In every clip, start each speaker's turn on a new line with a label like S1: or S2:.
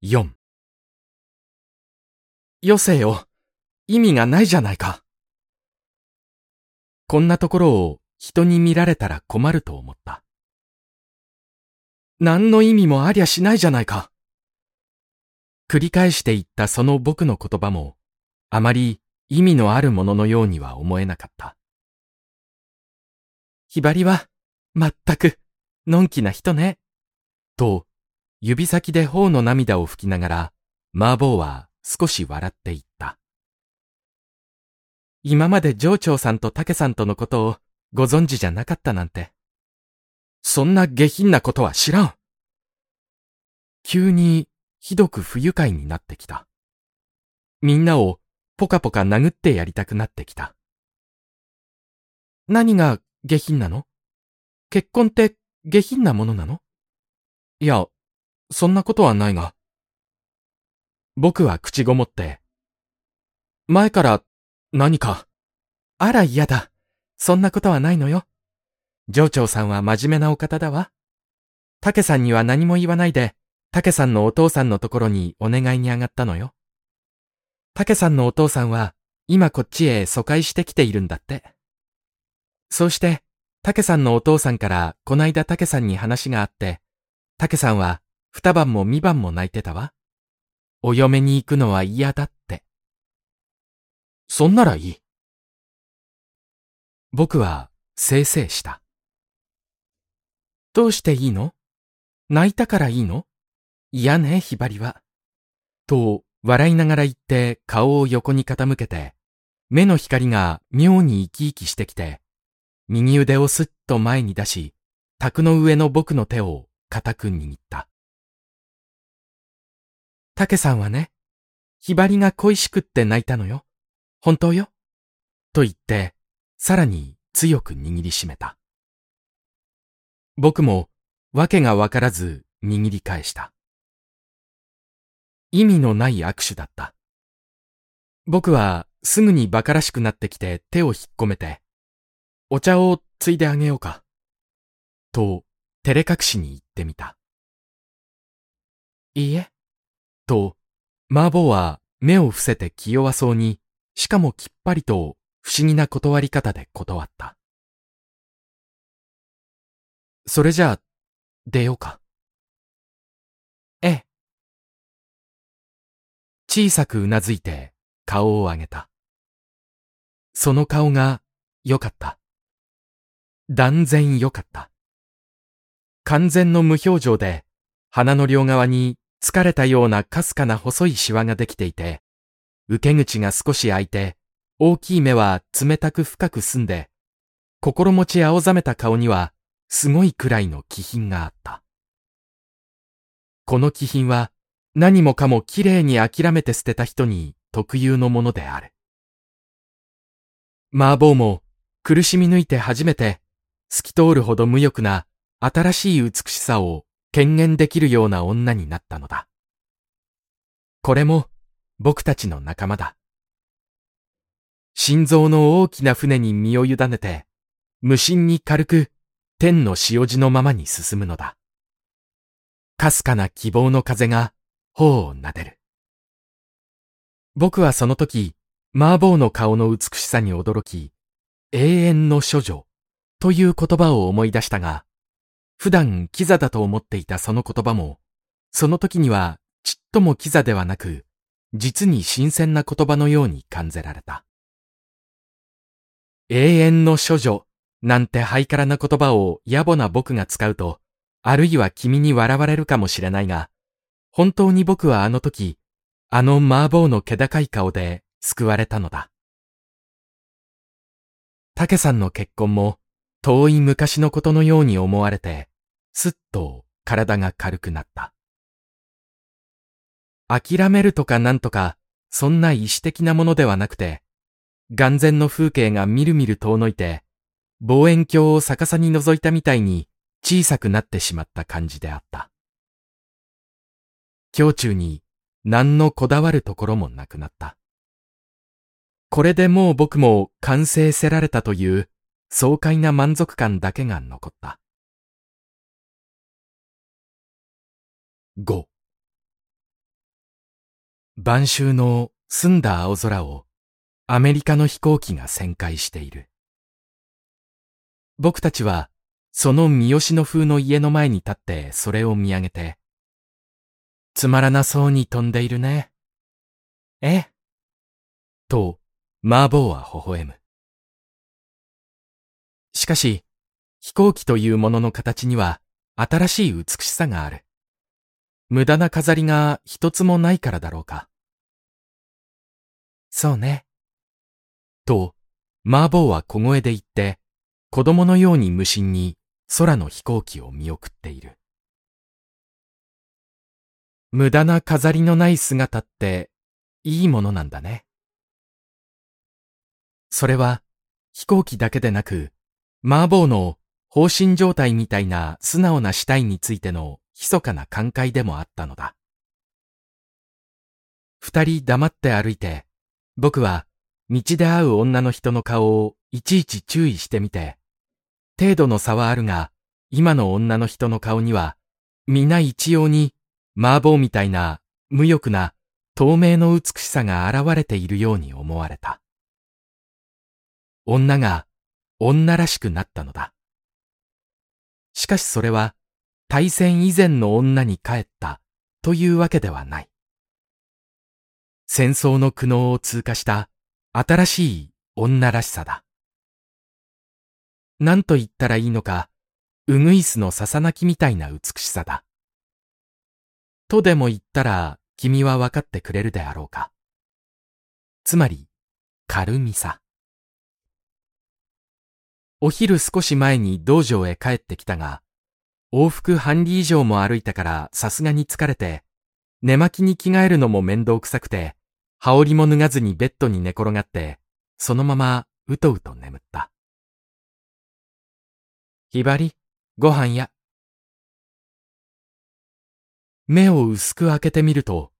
S1: 4よせよ。意味がないじゃないか。こんなところを人に見られたら困ると思った。何の意味もありゃしないじゃないか。繰り返して言ったその僕の言葉も、あまり意味のあるもののようには思えなかった。ひばりは、まったく、のんきな人ね。と、指先で頬の涙を拭きながら、麻婆は少し笑っていった。今まで上長さんと竹さんとのことをご存知じゃなかったなんて。そんな下品なことは知らん。急にひどく不愉快になってきた。みんなをポカポカ殴ってやりたくなってきた。何が下品なの？結婚って下品なものなの？いや、そんなことはないが。僕は口ごもって、前から何か。あら嫌だ。そんなことはないのよ。上長さんは真面目なお方だわ。竹さんには何も言わないで、竹さんのお父さんのところにお願いに上がったのよ。竹さんのお父さんは、今こっちへ疎開してきているんだって。そうして、竹さんのお父さんからこないだ竹さんに話があって、竹さんは二晩も三晩も泣いてたわ。お嫁に行くのは嫌だって。そんならいい。僕は、せいせいした。どうしていいの？泣いたからいいの？嫌ね、ひばりは。と、笑いながら言って顔を横に傾けて、目の光が妙に生き生きしてきて、右腕をすっと前に出し、卓の上の僕の手を固く握った。竹さんはね、ひばりが恋しくって泣いたのよ。本当よ。と言って、さらに強く握りしめた。僕も、わけがわからず握り返した。意味のない握手だった。僕はすぐに馬鹿らしくなってきて手を引っ込めて、お茶をついであげようか。と、照れ隠しに言ってみた。いいえ。と、麻婆は目を伏せて気弱そうに、しかもきっぱりと不思議な断り方で断った。それじゃあ、出ようか。ええ。小さくうなずいて顔を上げた。その顔が良かった。断然良かった。完全の無表情で鼻の両側に疲れたようなかすかな細いシワができていて、受け口が少し開いて、大きい目は冷たく深く澄んで、心持ち青ざめた顔には、すごいくらいの気品があった。この気品は、何もかもきれいに諦めて捨てた人に特有のものである。麻婆も苦しみ抜いて初めて透き通るほど無欲な新しい美しさを権限できるような女になったのだ。これも僕たちの仲間だ。心臓の大きな船に身を委ねて、無心に軽く天の塩地のままに進むのだ。かすかな希望の風が頬を撫でる。僕はその時、麻婆の顔の美しさに驚き、永遠の処女という言葉を思い出したが、普段キザだと思っていたその言葉も、その時にはちっともキザではなく、実に新鮮な言葉のように感じられた。永遠の処女なんてハイカラな言葉を野暮な僕が使うと、あるいは君に笑われるかもしれないが、本当に僕はあの時、あの麻婆の気高い顔で救われたのだ。竹さんの結婚も遠い昔のことのように思われて、すっと体が軽くなった。諦めるとかなんとか、そんな意志的なものではなくて、眼前の風景がみるみる遠のいて、望遠鏡を逆さに覗いたみたいに小さくなってしまった感じであった。胸中に何のこだわるところもなくなった。これでもう僕も完成せられたという爽快な満足感だけが残った。5晩秋の澄んだ青空をアメリカの飛行機が旋回している。僕たちはその三好の風の家の前に立ってそれを見上げて、つまらなそうに飛んでいるね。え？と、マーボーは微笑む。しかし、飛行機というものの形には新しい美しさがある。無駄な飾りが一つもないからだろうか。そうね。と、マーボーは小声で言って、子供のように無心に空の飛行機を見送っている。無駄な飾りのない姿っていいものなんだね。それは飛行機だけでなく、マーボーの放心状態みたいな素直な死体についての密かな感慨でもあったのだ。二人黙って歩いて、僕は道で会う女の人の顔をいちいち注意してみて、程度の差はあるが、今の女の人の顔には、皆一様に麻婆みたいな無欲な透明の美しさが現れているように思われた。女が女らしくなったのだ。しかしそれは対戦以前の女に帰ったというわけではない。戦争の苦悩を通過した新しい女らしさだ。何と言ったらいいのか、ウグイスのささなきみたいな美しさだ。とでも言ったら君は分かってくれるであろうか。つまり、軽みさ。お昼少し前に道場へ帰ってきたが、往復半里以上も歩いたからさすがに疲れて、寝巻きに着替えるのも面倒くさくて、羽織も脱がずにベッドに寝転がって、そのままうとうと眠った。ひばり、ご飯や。目を薄く開けてみると、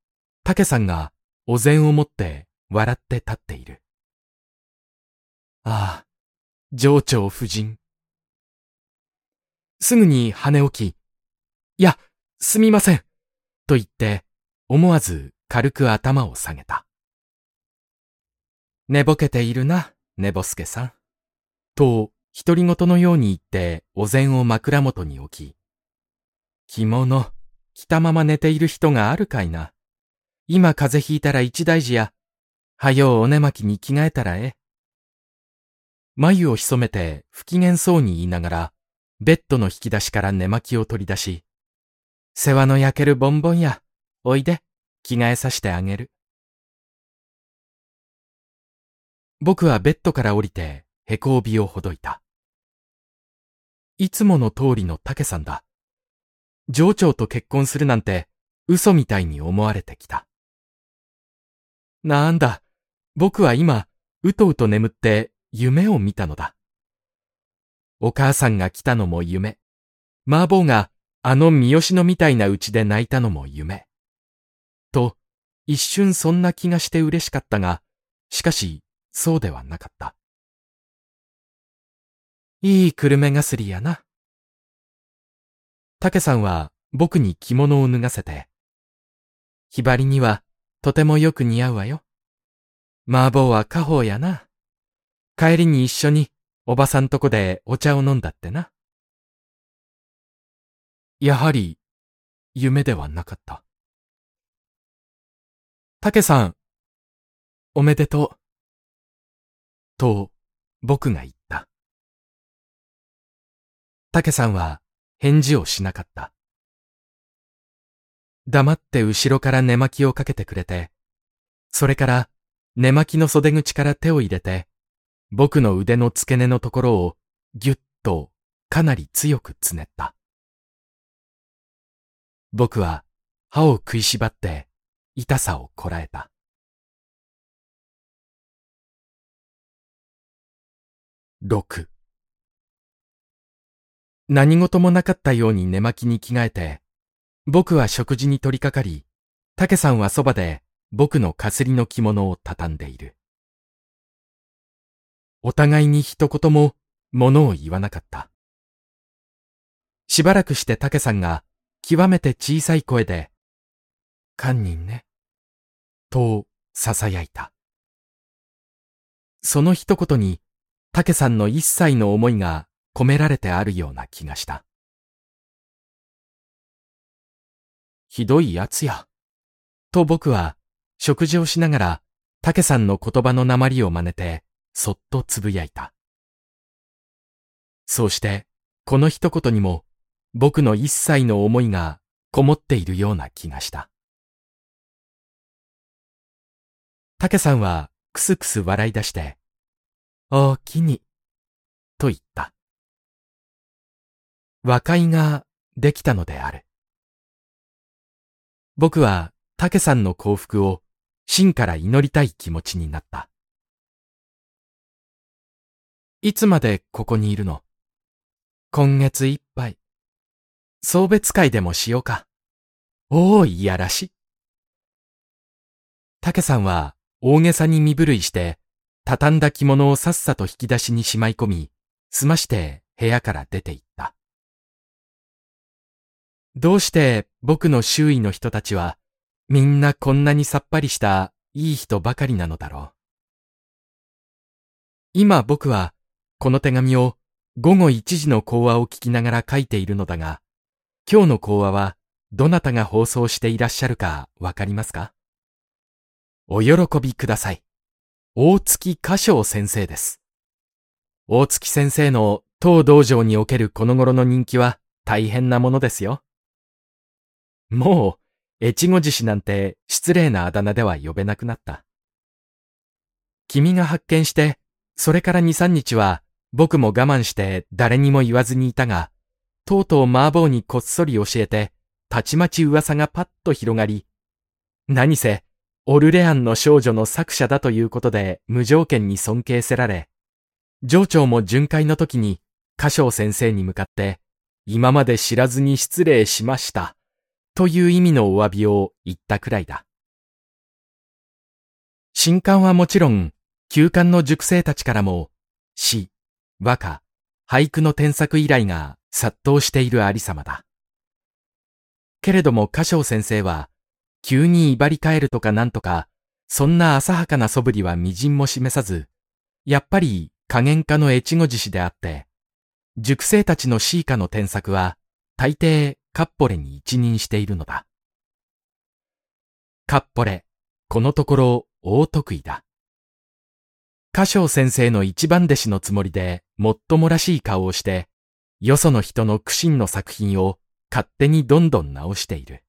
S1: 竹さんがお膳を持って笑って立っている。ああ、情長夫人。すぐに跳ね起き、いや、すみません、と言って、思わず軽く頭を下げた。寝ぼけているな、寝ぼすけさん。と、独り言のように言ってお膳を枕元に置き、着物、着たまま寝ている人があるかいな。今風邪ひいたら一大事や。はようお寝巻きに着替えたらえ。眉を潜めて不機嫌そうに言いながら、ベッドの引き出しから寝巻きを取り出し、世話の焼けるボンボンや、おいで、着替えさしてあげる。僕はベッドから降りて、へこ帯をほどいた。いつもの通りの竹さんだ。上長と結婚するなんて、嘘みたいに思われてきた。なんだ、僕は今、うとうと眠って夢を見たのだ。お母さんが来たのも夢。麻婆があの三好のみたいな家で泣いたのも夢。と、一瞬そんな気がして嬉しかったが、しかし、そうではなかった。いい久留米がすりやな。竹さんは僕に着物を脱がせて、ひばりにはとてもよく似合うわよ。麻婆は家宝やな。帰りに一緒におばさんとこでお茶を飲んだってな。やはり、夢ではなかった。竹さん、おめでとう。と、僕が言った。竹さんは返事をしなかった。黙って後ろから寝巻きをかけてくれて、それから寝巻きの袖口から手を入れて、僕の腕の付け根のところをぎゅっとかなり強くつねった。僕は歯を食いしばって痛さをこらえた。六何事もなかったように寝巻きに着替えて、僕は食事に取り掛かり、竹さんはそばで僕のかすりの着物を畳んでいる。お互いに一言も物を言わなかった。しばらくして竹さんが極めて小さい声で、堪忍ね、と囁いた。その一言に、竹さんの一切の思いが込められてあるような気がした。ひどい奴や。と僕は食事をしながら竹さんの言葉の鉛を真似てそっとつぶやいた。そうしてこの一言にも僕の一切の思いがこもっているような気がした。竹さんはくすくす笑い出して、おおきに、と言った。和解ができたのである。僕は竹さんの幸福を真から祈りたい気持ちになった。いつまでここにいるの？今月いっぱい。送別会でもしようか。おお、いやらし。竹さんは大げさに身震いして、畳んだ着物をさっさと引き出しにしまい込み、済まして部屋から出て行った。どうして僕の周囲の人たちは、みんなこんなにさっぱりしたいい人ばかりなのだろう？今僕は、この手紙を午後1時の講話を聞きながら書いているのだが、今日の講話はどなたが放送していらっしゃるかわかりますか？お喜びください。大月歌唱先生です。大月先生の当道場におけるこの頃の人気は大変なものですよ。もう、越後獅子なんて失礼なあだ名では呼べなくなった。君が発見して、それから二三日は僕も我慢して誰にも言わずにいたが、とうとう麻婆にこっそり教えて、たちまち噂がパッと広がり、何せ、オルレアンの少女の作者だということで無条件に尊敬せられ、上長も巡回の時に歌唱先生に向かって、今まで知らずに失礼しました、という意味のお詫びを言ったくらいだ。新刊はもちろん、旧刊の塾生たちからも、詩、和歌、俳句の添削依頼が殺到しているありさまだ。けれども歌唱先生は、急に威張り返るとかなんとか、そんな浅はかな素振りは微塵も示さず、やっぱり加減家の越後獅子であって、塾生たちのシーカの添削は、大抵カッポレに一任しているのだ。カッポレ、このところ大得意だ。歌唱先生の一番弟子のつもりで、もっともらしい顔をして、よその人の苦心の作品を勝手にどんどん直している。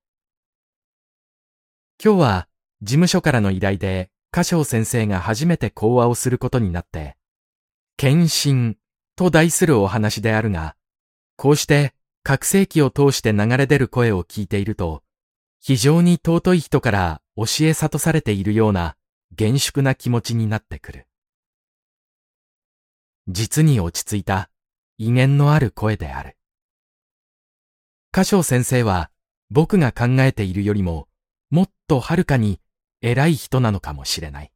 S1: 今日は事務所からの依頼で歌唱先生が初めて講話をすることになって、献身と題するお話であるが、こうして覚醒器を通して流れ出る声を聞いていると、非常に尊い人から教え悟されているような厳粛な気持ちになってくる。実に落ち着いた威厳のある声である。歌唱先生は僕が考えているよりももっとはるかに偉い人なのかもしれない。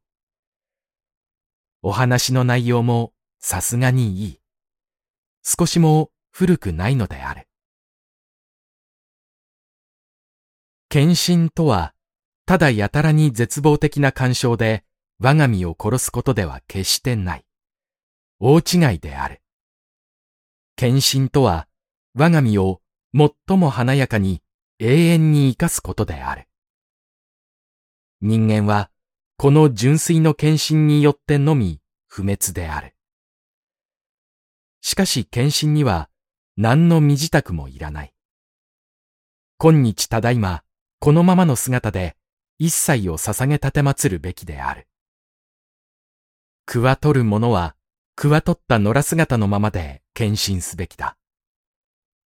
S1: お話の内容もさすがにいい。少しも古くないのである。献身とは、ただやたらに絶望的な干渉で我が身を殺すことでは決してない。大違いである。献身とは、我が身を最も華やかに永遠に生かすことである。人間は、この純粋の献身によってのみ不滅である。しかし献身には何の身支度もいらない。今日ただいま、このままの姿で一切を捧げ立て祀るべきである。食わ取る者は、食わ取った野良姿のままで献身すべきだ。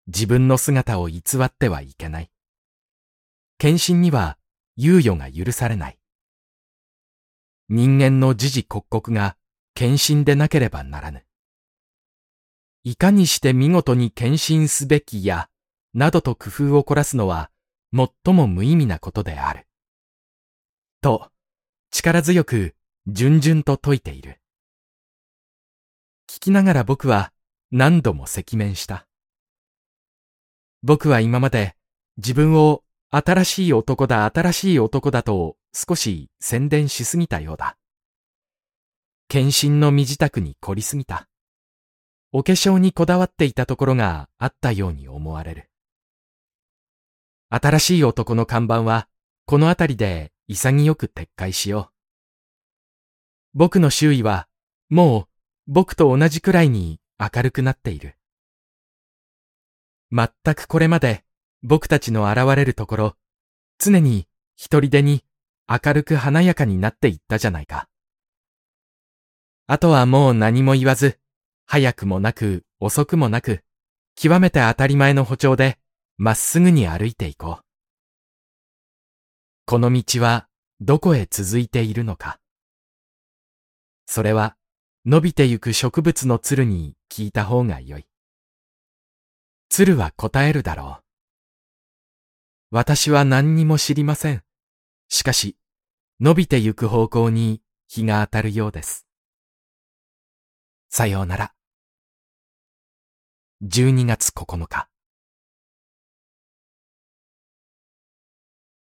S1: 自分の姿を偽ってはいけない。献身には猶予が許されない。人間の時々刻々が献身でなければならぬ。いかにして見事に献身すべきや、などと工夫を凝らすのは、最も無意味なことである。と、力強く、順々と説いている。聞きながら僕は何度も赤面した。僕は今まで自分を新しい男だ新しい男だと少し宣伝しすぎたようだ。献身の身支度に凝りすぎた。お化粧にこだわっていたところがあったように思われる。新しい男の看板は、この辺りで潔く撤回しよう。僕の周囲は、もう僕と同じくらいに明るくなっている。全くこれまで僕たちの現れるところ、常に一人でに明るく華やかになっていったじゃないか。あとはもう何も言わず、早くもなく遅くもなく、極めて当たり前の歩調でまっすぐに歩いていこう。この道はどこへ続いているのか。それは伸びてゆく植物の鶴に聞いた方がよい。鶴は答えるだろう。私は何にも知りません。しかし、伸びてゆく方向に日が当たるようです。さようなら。12月9日